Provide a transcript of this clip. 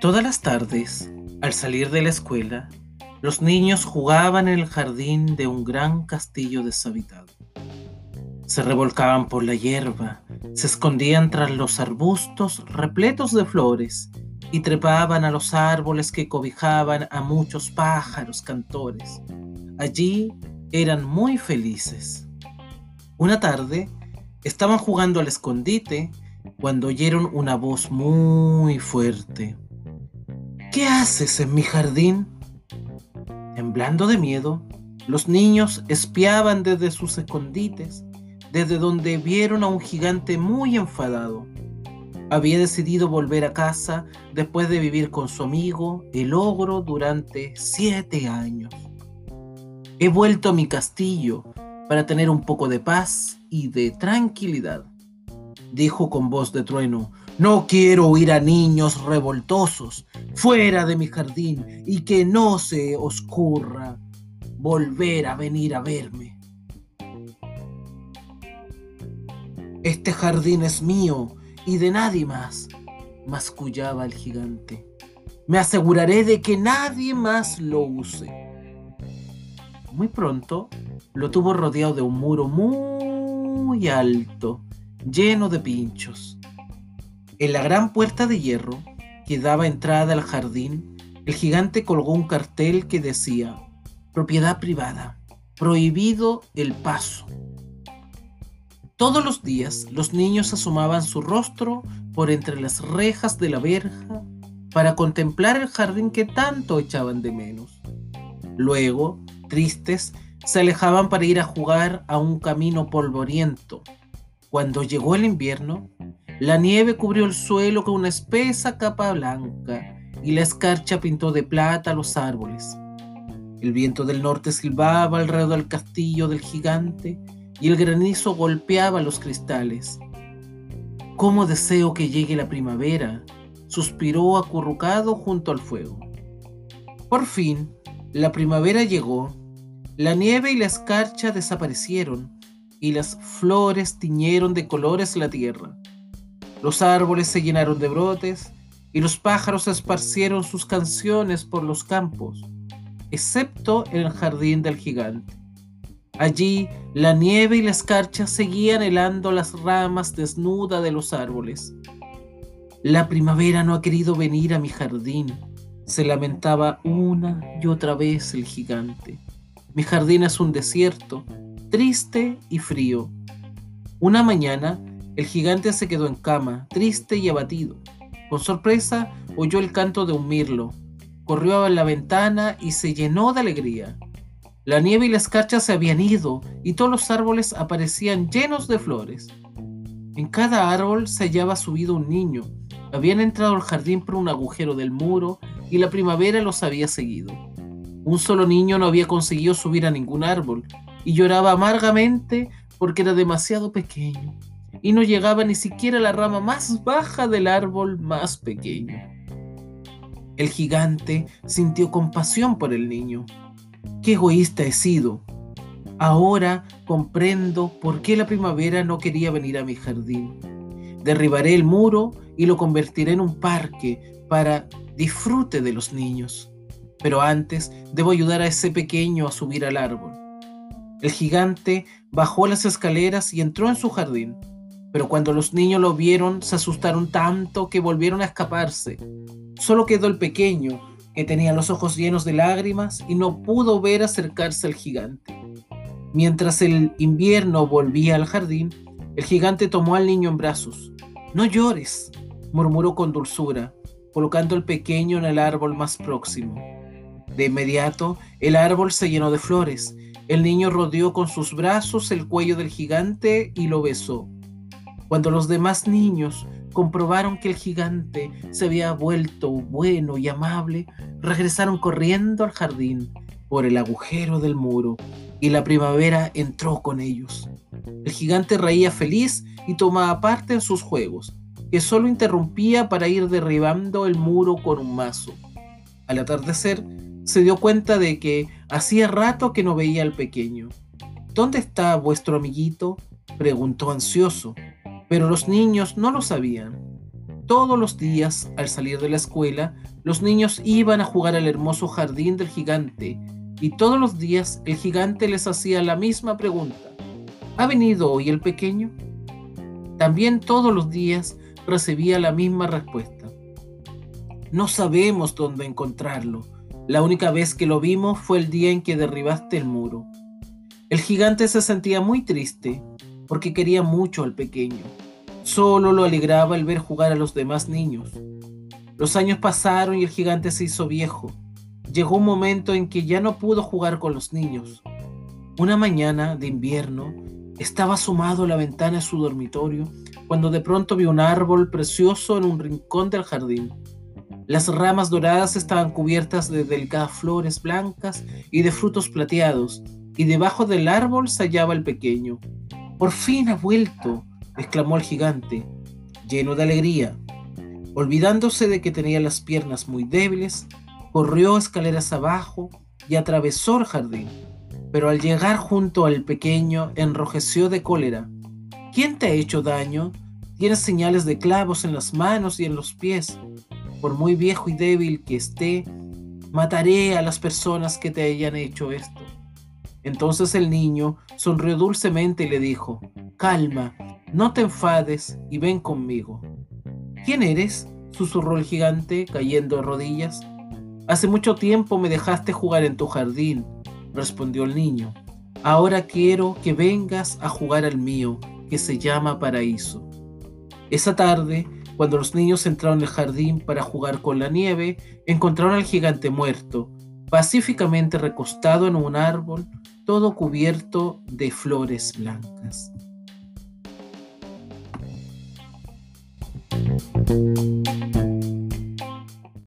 Todas las tardes, al salir de la escuela, los niños jugaban en el jardín de un gran castillo deshabitado. Se revolcaban por la hierba, se escondían tras los arbustos repletos de flores y trepaban a los árboles que cobijaban a muchos pájaros cantores. Allí eran muy felices. Una tarde estaban jugando al escondite cuando oyeron una voz muy fuerte. ¿Qué haces en mi jardín? Temblando de miedo, los niños espiaban desde sus escondites, desde donde vieron a un gigante muy enfadado. Había decidido volver a casa después de vivir con su amigo, el ogro, durante siete años. He vuelto a mi castillo para tener un poco de paz y de tranquilidad, dijo con voz de trueno. No quiero oír a niños revoltosos fuera de mi jardín y que no se os ocurra volver a venir a verme. Este jardín es mío y de nadie más, mascullaba el gigante. Me aseguraré de que nadie más lo use. Muy pronto lo tuvo rodeado de un muro muy alto, lleno de pinchos. En la gran puerta de hierro que daba entrada al jardín, el gigante colgó un cartel que decía, propiedad privada, prohibido el paso. Todos los días los niños asomaban su rostro por entre las rejas de la verja para contemplar el jardín que tanto echaban de menos. Luego, tristes, se alejaban para ir a jugar a un camino polvoriento. Cuando llegó el invierno, la nieve cubrió el suelo con una espesa capa blanca y la escarcha pintó de plata los árboles. El viento del norte silbaba alrededor del castillo del gigante y el granizo golpeaba los cristales. ¿Cómo deseo que llegue la primavera? suspiró acurrucado junto al fuego. Por fin, la primavera llegó, la nieve y la escarcha desaparecieron y las flores tiñeron de colores la tierra. Los árboles se llenaron de brotes y los pájaros esparcieron sus canciones por los campos, excepto en el jardín del gigante. Allí la nieve y la escarcha seguían helando las ramas desnudas de los árboles. La primavera no ha querido venir a mi jardín, se lamentaba una y otra vez el gigante. Mi jardín es un desierto, triste y frío. Una mañana, el gigante se quedó en cama, triste y abatido. Con sorpresa, oyó el canto de un mirlo. Corrió a la ventana y se llenó de alegría. La nieve y la escarcha se habían ido y todos los árboles aparecían llenos de flores. En cada árbol se hallaba subido un niño. Habían entrado al jardín por un agujero del muro y la primavera los había seguido. Un solo niño no había conseguido subir a ningún árbol y lloraba amargamente porque era demasiado pequeño y no llegaba ni siquiera a la rama más baja del árbol más pequeño. El gigante sintió compasión por el niño Qué egoísta he sido. Ahora comprendo por qué la primavera no quería venir a mi jardín. Derribaré el muro y lo convertiré en un parque para disfrute de los niños. Pero antes debo ayudar a ese pequeño a subir al árbol. El gigante bajó las escaleras y entró en su jardín. Pero cuando los niños lo vieron se asustaron tanto que volvieron a escaparse. Solo quedó el pequeño que tenía los ojos llenos de lágrimas y no pudo ver acercarse al gigante. Mientras el invierno volvía al jardín, el gigante tomó al niño en brazos. No llores, murmuró con dulzura, colocando al pequeño en el árbol más próximo. De inmediato, el árbol se llenó de flores. El niño rodeó con sus brazos el cuello del gigante y lo besó. Cuando los demás niños comprobaron que el gigante se había vuelto bueno y amable, regresaron corriendo al jardín por el agujero del muro y la primavera entró con ellos. El gigante reía feliz y tomaba parte en sus juegos, que solo interrumpía para ir derribando el muro con un mazo. Al atardecer, se dio cuenta de que hacía rato que no veía al pequeño. ¿Dónde está vuestro amiguito? preguntó ansioso pero los niños no lo sabían. Todos los días, al salir de la escuela, los niños iban a jugar al hermoso jardín del gigante, y todos los días el gigante les hacía la misma pregunta. ¿Ha venido hoy el pequeño? También todos los días recibía la misma respuesta. No sabemos dónde encontrarlo. La única vez que lo vimos fue el día en que derribaste el muro. El gigante se sentía muy triste porque quería mucho al pequeño. Solo lo alegraba el ver jugar a los demás niños. Los años pasaron y el gigante se hizo viejo. Llegó un momento en que ya no pudo jugar con los niños. Una mañana de invierno, estaba asomado a la ventana de su dormitorio cuando de pronto vio un árbol precioso en un rincón del jardín. Las ramas doradas estaban cubiertas de delicadas flores blancas y de frutos plateados, y debajo del árbol se hallaba el pequeño. Por fin ha vuelto, exclamó el gigante, lleno de alegría. Olvidándose de que tenía las piernas muy débiles, corrió escaleras abajo y atravesó el jardín. Pero al llegar junto al pequeño, enrojeció de cólera. ¿Quién te ha hecho daño? Tienes señales de clavos en las manos y en los pies. Por muy viejo y débil que esté, mataré a las personas que te hayan hecho esto. Entonces el niño sonrió dulcemente y le dijo, Calma, no te enfades y ven conmigo. ¿Quién eres? susurró el gigante, cayendo de rodillas. Hace mucho tiempo me dejaste jugar en tu jardín, respondió el niño. Ahora quiero que vengas a jugar al mío, que se llama paraíso. Esa tarde, cuando los niños entraron el jardín para jugar con la nieve, encontraron al gigante muerto, pacíficamente recostado en un árbol, todo cubierto de flores blancas.